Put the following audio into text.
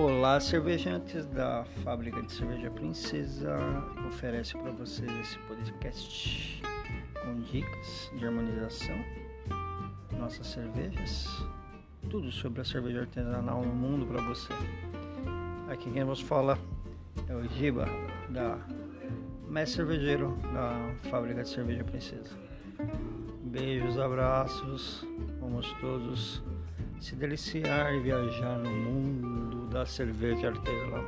Olá, cervejantes da fábrica de cerveja Princesa oferece para vocês esse podcast com dicas de harmonização, nossas cervejas, tudo sobre a cerveja artesanal no mundo para você. Aqui quem vos fala é o Giba da Mestre Cervejeiro da fábrica de cerveja Princesa. Beijos, abraços, vamos todos se deliciar e viajar no mundo da cerveja artesanal.